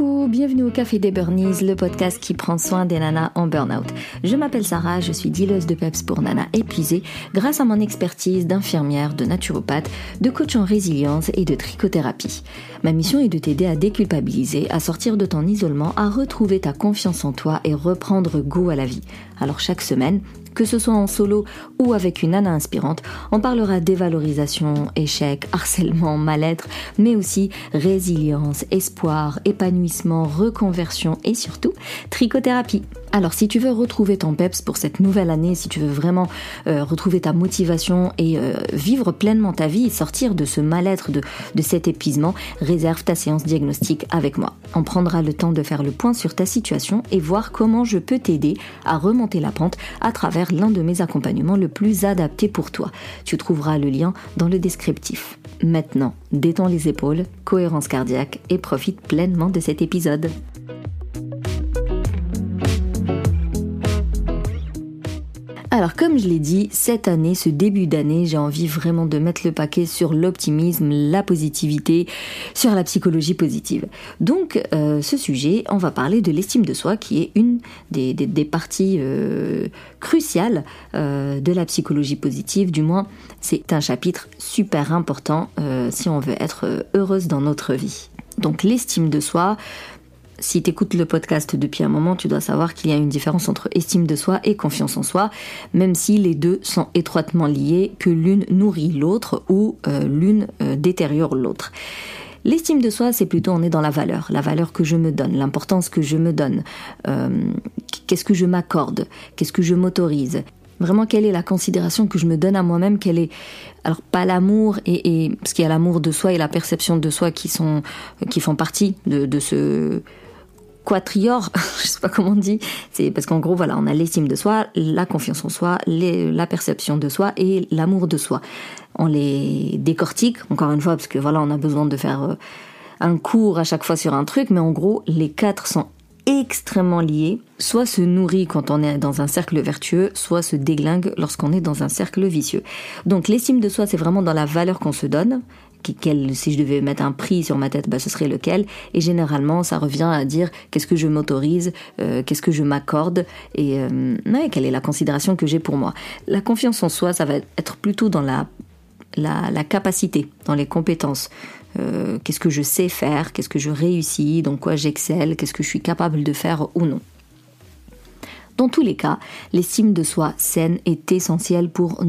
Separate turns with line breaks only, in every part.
Bienvenue au Café des Burnies, le podcast qui prend soin des nanas en burn-out. Je m'appelle Sarah, je suis dealeuse de PEPS pour nanas épuisées grâce à mon expertise d'infirmière, de naturopathe, de coach en résilience et de trichothérapie. Ma mission est de t'aider à déculpabiliser, à sortir de ton isolement, à retrouver ta confiance en toi et reprendre goût à la vie. Alors chaque semaine, que ce soit en solo ou avec une nana inspirante, on parlera dévalorisation, échec, harcèlement, mal-être, mais aussi résilience, espoir, épanouissement, reconversion et surtout trichothérapie. Alors si tu veux retrouver ton peps pour cette nouvelle année, si tu veux vraiment euh, retrouver ta motivation et euh, vivre pleinement ta vie et sortir de ce mal-être, de, de cet épuisement, réserve ta séance diagnostique avec moi. On prendra le temps de faire le point sur ta situation et voir comment je peux t'aider à remonter la pente à travers l'un de mes accompagnements le plus adapté pour toi. Tu trouveras le lien dans le descriptif. Maintenant, détends les épaules, cohérence cardiaque et profite pleinement de cet épisode. Alors comme je l'ai dit, cette année, ce début d'année, j'ai envie vraiment de mettre le paquet sur l'optimisme, la positivité, sur la psychologie positive. Donc euh, ce sujet, on va parler de l'estime de soi qui est une des, parties euh, cruciales euh, de la psychologie positive. Du moins, c'est un chapitre super important si on veut être heureuse dans notre vie. Donc l'estime de soi, si tu écoutes le podcast depuis un moment, tu dois savoir qu'il y a une différence entre estime de soi et confiance en soi, même si les deux sont étroitement liés, que l'une nourrit l'autre ou euh, l'une euh, détériore l'autre. L'estime de soi, c'est plutôt on est dans la valeur, la valeur que je me donne, l'importance que je me donne, euh, qu'est-ce que je m'accorde, qu'est-ce que je m'autorise. Vraiment, quelle est la considération que je me donne à moi-même Quelle est alors pas l'amour et, et parce qu'il y a l'amour de soi et la perception de soi qui sont qui font partie de, de ce quatrior, je sais pas comment on dit, c'est parce qu'en gros voilà, on a l'estime de soi, la confiance en soi, la perception de soi et l'amour de soi. On les décortique encore une fois parce que voilà, on a besoin de faire euh, un cours à chaque fois sur un truc, mais en gros, les quatre sont extrêmement liés, soit se nourrit quand on est dans un cercle vertueux, soit se déglingue lorsqu'on est dans un cercle vicieux. Donc l'estime de soi, c'est vraiment dans la valeur qu'on se donne, si je devais mettre un prix sur ma tête, bah, ce serait lequel. Et généralement, ça revient à dire qu'est-ce que je m'autorise, euh, qu'est-ce que je m'accorde et euh, quelle est la considération que j'ai pour moi. La confiance en soi, ça va être plutôt dans la, capacité, dans les compétences. Euh, qu'est-ce que je sais faire, qu'est-ce que je réussis, dans quoi j'excelle, qu'est-ce que je suis capable de faire ou non. Dans tous les cas, l'estime de soi saine est essentielle pour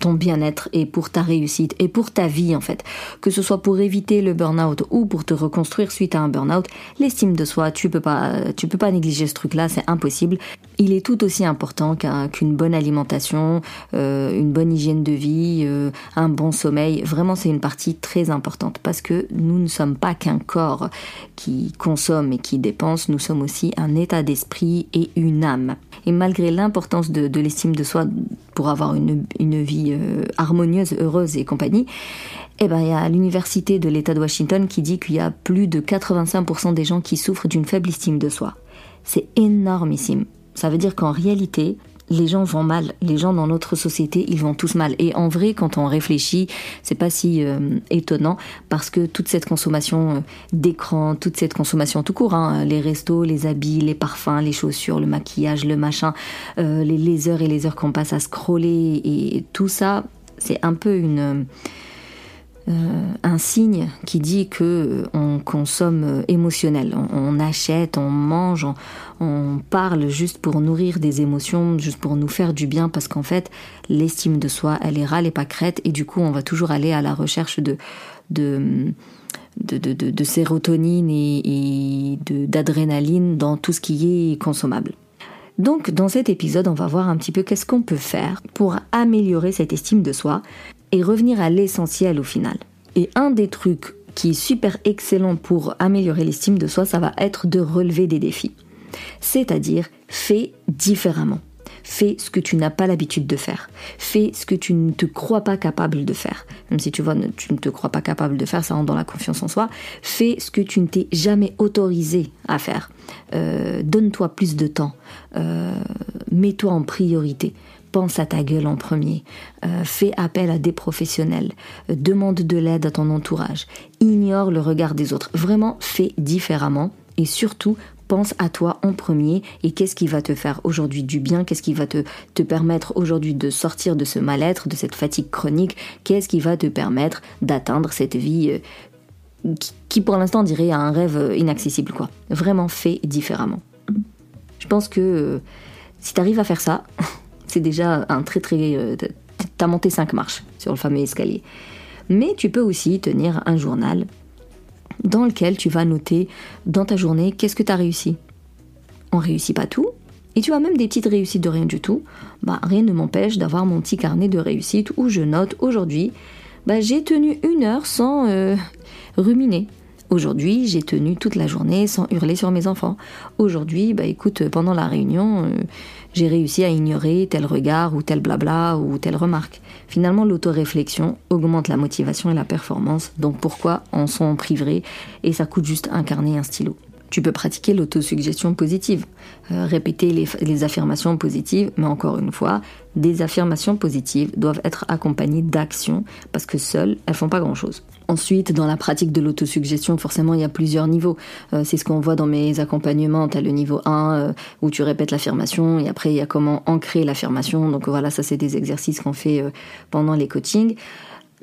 ton bien-être et pour ta réussite et pour ta vie en fait. Que ce soit pour éviter le burn-out ou pour te reconstruire suite à un burn-out, l'estime de soi, tu peux pas, tu peux pas négliger ce truc-là, c'est impossible. Il est tout aussi important qu'une bonne alimentation, euh, une bonne hygiène de vie, euh, un bon sommeil. Vraiment, c'est une partie très importante parce que nous ne sommes pas qu'un corps qui consomme et qui dépense, nous sommes aussi un état d'esprit et une âme. Et malgré l'importance de, l'estime de soi pour avoir une, vie euh, harmonieuse, heureuse et compagnie, eh ben, il y a l'université de l'État de Washington qui dit qu'il y a plus de 85% des gens qui souffrent d'une faible estime de soi. C'est énormissime. Ça veut dire qu'en réalité, les gens vont mal. Les gens dans notre société, ils vont tous mal. Et en vrai, quand on réfléchit, c'est pas si euh, étonnant parce que toute cette consommation euh, d'écran, toute cette consommation tout court, hein, les restos, les habits, les parfums, les chaussures, le maquillage, le machin, euh, les, les, heures et les heures qu'on passe à scroller et tout ça, c'est un peu une euh, un signe qui dit que euh, on consomme euh, émotionnel, on, achète, on mange, on, parle juste pour nourrir des émotions, juste pour nous faire du bien, parce qu'en fait, l'estime de soi, elle est râle et pas crête, et du coup, on va toujours aller à la recherche de de de, de, sérotonine et, et d'adrénaline dans tout ce qui est consommable. Donc dans cet épisode, on va voir un petit peu qu'est-ce qu'on peut faire pour améliorer cette estime de soi et revenir à l'essentiel au final. Et un des trucs qui est super excellent pour améliorer l'estime de soi, ça va être de relever des défis. C'est-à-dire, fais différemment. Fais ce que tu n'as pas l'habitude de faire. Fais ce que tu ne te crois pas capable de faire. Même si tu vois, tu ne te crois pas capable de faire, ça rentre dans la confiance en soi. Fais ce que tu ne t'es jamais autorisé à faire. Euh, donne-toi plus de temps. Euh, mets-toi en priorité pense à ta gueule en premier, euh, fais appel à des professionnels, demande de l'aide à ton entourage, ignore le regard des autres. Vraiment, fais différemment et surtout pense à toi en premier et qu'est-ce qui va te faire aujourd'hui du bien, qu'est-ce qui va te, te permettre aujourd'hui de sortir de ce mal-être, de cette fatigue chronique, qu'est-ce qui va te permettre d'atteindre cette vie euh, qui, pour l'instant dirait un rêve euh, inaccessible quoi. Vraiment fait différemment. Je pense que euh, si tu arrives à faire ça, c'est déjà un très très... T'as monté 5 marches sur le fameux escalier. Mais tu peux aussi tenir un journal dans lequel tu vas noter dans ta journée qu'est-ce que tu as réussi. On réussit pas tout, et tu as même des petites réussites de rien du tout. Bah, rien ne m'empêche d'avoir mon petit carnet de réussite où je note aujourd'hui, bah, j'ai tenu une heure sans euh, ruminer. Aujourd'hui, j'ai tenu toute la journée sans hurler sur mes enfants. Aujourd'hui, bah écoute, pendant la réunion, euh, j'ai réussi à ignorer tel regard ou tel blabla ou telle remarque. Finalement, l'autoréflexion augmente la motivation et la performance, donc pourquoi en s'en priverait et ça coûte juste un carnet et un stylo. Tu peux pratiquer l'autosuggestion positive, euh, répéter les, affirmations positives, mais encore une fois, des affirmations positives doivent être accompagnées d'actions parce que seules, elles font pas grand-chose. Ensuite, dans la pratique de l'autosuggestion, forcément, il y a plusieurs niveaux. Euh, c'est ce qu'on voit dans mes accompagnements. Tu as le niveau 1 euh, où tu répètes l'affirmation et après, il y a comment ancrer l'affirmation. Donc voilà, ça, c'est des exercices qu'on fait pendant les coachings.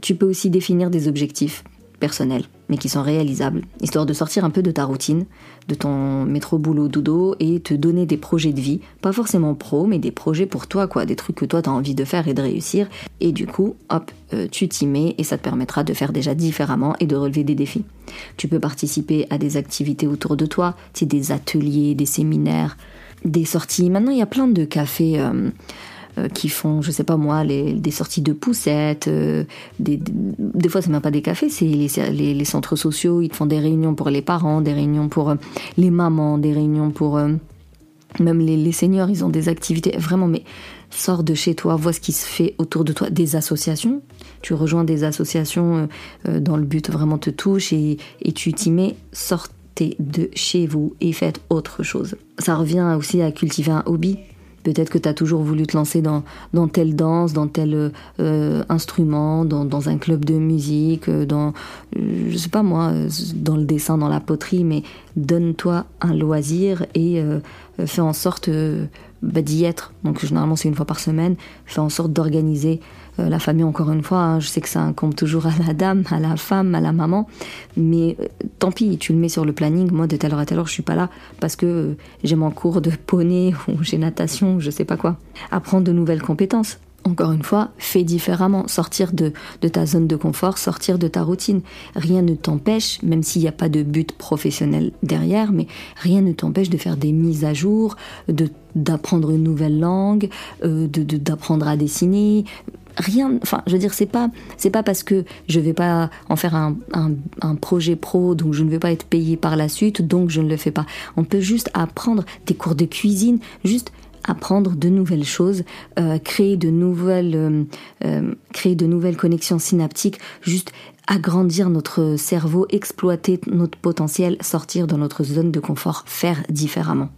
Tu peux aussi définir des objectifs personnels, mais qui sont réalisables, histoire de sortir un peu de ta routine, de ton métro boulot dodo et te donner des projets de vie, pas forcément pro, mais des projets pour toi, quoi, des trucs que toi t'as envie de faire et de réussir. Et du coup, hop, euh, tu t'y mets et ça te permettra de faire déjà différemment et de relever des défis. Tu peux participer à des activités autour de toi, tu des ateliers, des séminaires, des sorties. Maintenant, il y a plein de cafés. Euh, qui font, je sais pas moi, des sorties de poussettes, euh, des, des, fois c'est même pas des cafés, c'est les, centres sociaux, ils font des réunions pour les parents, des réunions pour euh, les mamans, des réunions pour même les, les seniors, ils ont des activités vraiment, mais sors de chez toi, vois ce qui se fait autour de toi, des associations, tu rejoins des associations dans le but vraiment te touche et, et tu t'y mets, sortez de chez vous et faites autre chose. Ça revient aussi à cultiver un hobby. Peut-être que tu as toujours voulu te lancer dans, telle danse, dans tel euh, instrument, dans, un club de musique, euh, dans, euh, je sais pas moi, dans le dessin, dans la poterie, mais donne-toi un loisir et fais en sorte bah, d'y être. Donc généralement c'est une fois par semaine, fais en sorte d'organiser euh, la famille, encore une fois, hein, je sais que ça incombe toujours à la dame, à la femme, à la maman, mais euh, tant pis, tu le mets sur le planning. Moi, de telle heure à telle heure, je suis pas là parce que euh, j'ai mon cours de poney ou j'ai natation, je sais pas quoi. Apprendre de nouvelles compétences. Encore une fois, fais différemment, sortir de, de, ta zone de confort, sortir de ta routine. Rien ne t'empêche, même s'il n'y a pas de but professionnel derrière, mais rien ne t'empêche de faire des mises à jour, d'apprendre une nouvelle langue, de d'apprendre à dessiner, rien enfin je veux dire c'est pas c'est pas parce que je vais pas en faire un, un, projet pro donc je ne vais pas être payé par la suite donc je ne le fais pas. On peut juste apprendre des cours de cuisine juste apprendre de nouvelles choses euh, créer de nouvelles euh, euh, créer de nouvelles connexions synaptiques juste agrandir notre cerveau exploiter notre potentiel sortir de notre zone de confort faire différemment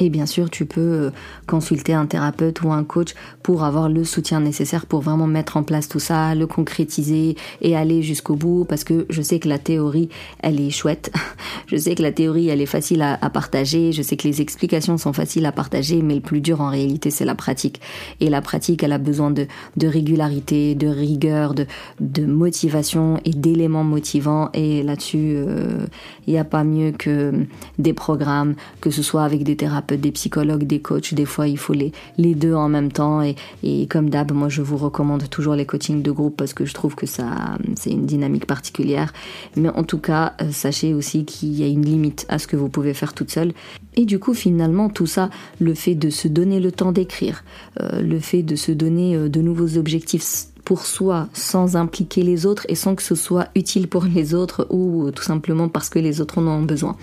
et bien sûr, tu peux euh, consulter un thérapeute ou un coach pour avoir le soutien nécessaire pour vraiment mettre en place tout ça, le concrétiser et aller jusqu'au bout parce que je sais que la théorie, elle est chouette. Je sais que la théorie, elle est facile à, partager. Je sais que les explications sont faciles à partager, mais le plus dur en réalité, c'est la pratique. Et la pratique, elle a besoin de, de régularité, de rigueur, de, de motivation et d'éléments motivants. Et là-dessus, euh, il n'y a pas mieux que des programmes, que ce soit avec des thérapeutes des psychologues, des coachs. Des fois, il faut les, les deux en même temps. Et, et comme d'hab, moi, je vous recommande toujours les coachings de groupe parce que je trouve que ça, c'est une dynamique particulière. Mais en tout cas, euh, sachez aussi qu'il y a une limite à ce que vous pouvez faire toute seule. Et du coup, finalement, tout ça, le fait de se donner le temps d'écrire, euh, le fait de se donner euh, de nouveaux objectifs pour soi sans impliquer les autres et sans que ce soit utile pour les autres ou tout simplement parce que les autres en ont besoin.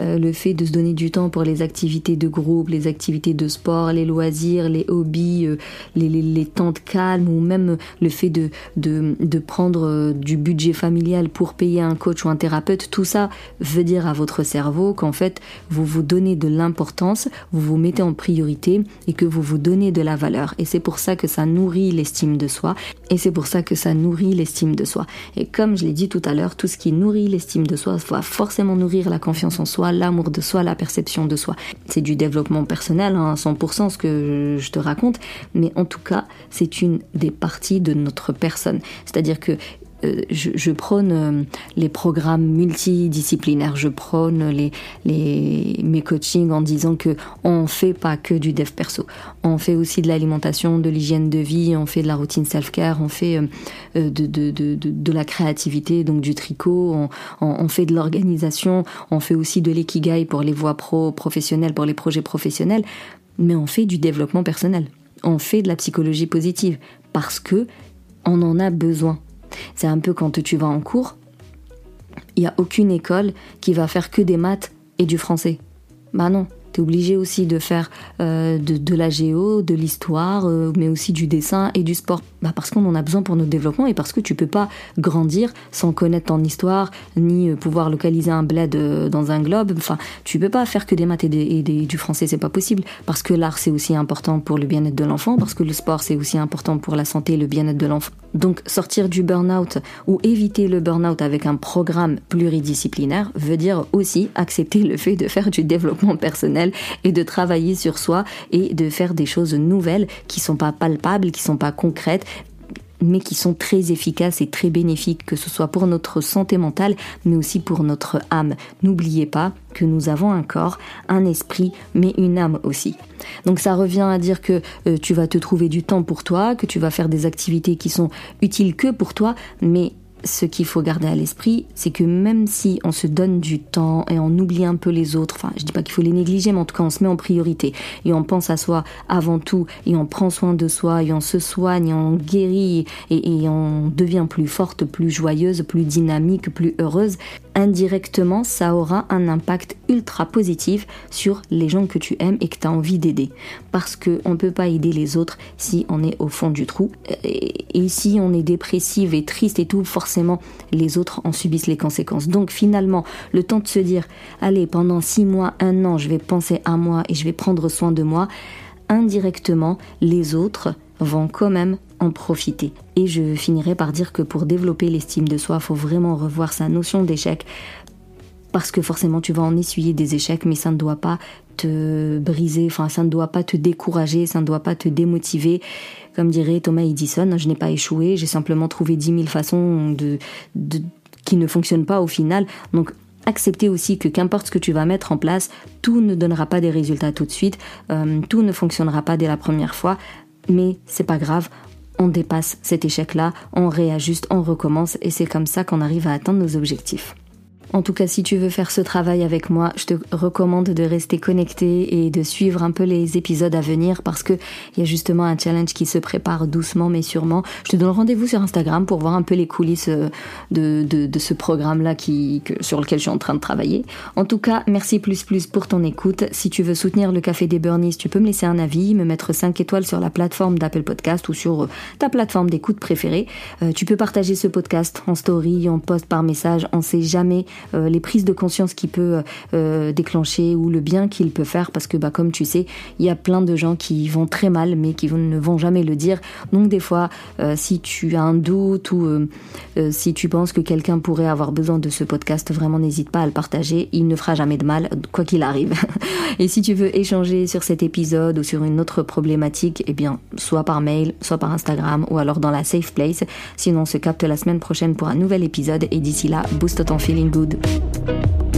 Euh, le fait de se donner du temps pour les activités de groupe, les activités de sport, les loisirs, les hobbies, euh, les, les, les, temps de calme ou même le fait de, de, de prendre euh, du budget familial pour payer un coach ou un thérapeute, tout ça veut dire à votre cerveau qu'en fait vous vous donnez de l'importance, vous vous mettez en priorité et que vous vous donnez de la valeur. Et c'est pour ça que ça nourrit l'estime de soi Et c'est pour ça que ça nourrit l'estime de soi. Et comme je l'ai dit tout à l'heure, tout ce qui nourrit l'estime de soi va forcément nourrir la confiance en soi, l'amour de soi, la perception de soi. C'est du développement personnel, hein, à 100% ce que je te raconte, mais en tout cas, c'est une des parties de notre personne. C'est-à-dire que euh, je, prône euh, les programmes multidisciplinaires, je prône mes coachings en disant que on fait pas que du dev perso, on fait aussi de l'alimentation, de l'hygiène de vie, on fait de la routine self-care, on fait euh, de, la créativité, donc du tricot, on, fait de l'organisation, on fait aussi de l'ikigai pour les voies pro professionnelles, pour les projets professionnels, mais on fait du développement personnel, on fait de la psychologie positive parce que on en a besoin c'est un peu quand tu vas en cours, il n'y a aucune école qui va faire que des maths et du français. Bah non, tu es obligé aussi de faire euh, de, la géo, de l'histoire, euh, mais aussi du dessin et du sport. Bah parce qu'on en a besoin pour notre développement et parce que tu peux pas grandir sans connaître ton histoire, ni euh, pouvoir localiser un bled dans un globe. Enfin, tu peux pas faire que des maths et, du français, c'est pas possible. Parce que l'art, c'est aussi important pour le bien-être de l'enfant, parce que le sport, c'est aussi important pour la santé et le bien-être de l'enfant. Donc, sortir du burn-out ou éviter le burn-out avec un programme pluridisciplinaire veut dire aussi accepter le fait de faire du développement personnel et de travailler sur soi et de faire des choses nouvelles qui sont pas palpables, qui sont pas concrètes, mais qui sont très efficaces et très bénéfiques, que ce soit pour notre santé mentale, mais aussi pour notre âme. N'oubliez pas que nous avons un corps, un esprit, mais une âme aussi. Donc ça revient à dire que euh, tu vas te trouver du temps pour toi, que tu vas faire des activités qui sont utiles que pour toi, mais ce qu'il faut garder à l'esprit, c'est que même si on se donne du temps et on oublie un peu les autres, enfin je dis pas qu'il faut les négliger, mais en tout cas on se met en priorité et on pense à soi avant tout et on prend soin de soi et on se soigne et on guérit et, on devient plus forte, plus joyeuse, plus dynamique, plus heureuse, indirectement ça aura un impact ultra positif sur les gens que tu aimes et que tu as envie d'aider. Parce qu'on ne peut pas aider les autres si on est au fond du trou. Et si on est dépressive et triste et tout, forcément les autres en subissent les conséquences. Donc finalement, le temps de se dire, allez, pendant six mois, un an, je vais penser à moi et je vais prendre soin de moi, indirectement, les autres vont quand même en profiter. Et je finirai par dire que pour développer l'estime de soi, il faut vraiment revoir sa notion d'échec. Parce que forcément, tu vas en essuyer des échecs, mais ça ne doit pas te briser, enfin, ça ne doit pas te décourager, ça ne doit pas te démotiver. Comme dirait Thomas Edison, je n'ai pas échoué, j'ai simplement trouvé dix mille façons de, qui ne fonctionnent pas au final. Donc accepter aussi que qu'importe ce que tu vas mettre en place, tout ne donnera pas des résultats tout de suite, euh, tout ne fonctionnera pas dès la première fois, mais c'est pas grave. On dépasse cet échec-là, on réajuste, on recommence et c'est comme ça qu'on arrive à atteindre nos objectifs. En tout cas, si tu veux faire ce travail avec moi, je te recommande de rester connecté et de suivre un peu les épisodes à venir parce que il y a justement un challenge qui se prépare doucement mais sûrement. Je te donne rendez-vous sur Instagram pour voir un peu les coulisses euh, de, de, ce programme-là qui, sur lequel je suis en train de travailler. En tout cas, merci plus plus pour ton écoute. Si tu veux soutenir le Café des Burnies, tu peux me laisser un avis, me mettre 5 étoiles sur la plateforme d'Apple Podcast ou sur euh, ta plateforme d'écoute préférée. Euh, tu peux partager ce podcast en story, en post par message. On sait jamais euh, les prises de conscience qu'il peut euh, déclencher ou le bien qu'il peut faire. Parce que bah comme tu sais il y a plein de gens qui vont très mal mais qui ne vont jamais le dire. Donc des fois euh, si tu as un doute ou si tu penses que quelqu'un pourrait avoir besoin de ce podcast vraiment n'hésite pas à le partager. Il ne fera jamais de mal quoi qu'il arrive. Et si tu veux échanger sur cet épisode ou sur une autre problématique eh bien soit par mail soit par Instagram ou alors dans la safe place. Sinon on se capte la semaine prochaine pour un nouvel épisode. Et d'ici là booste ton feeling good YouTube.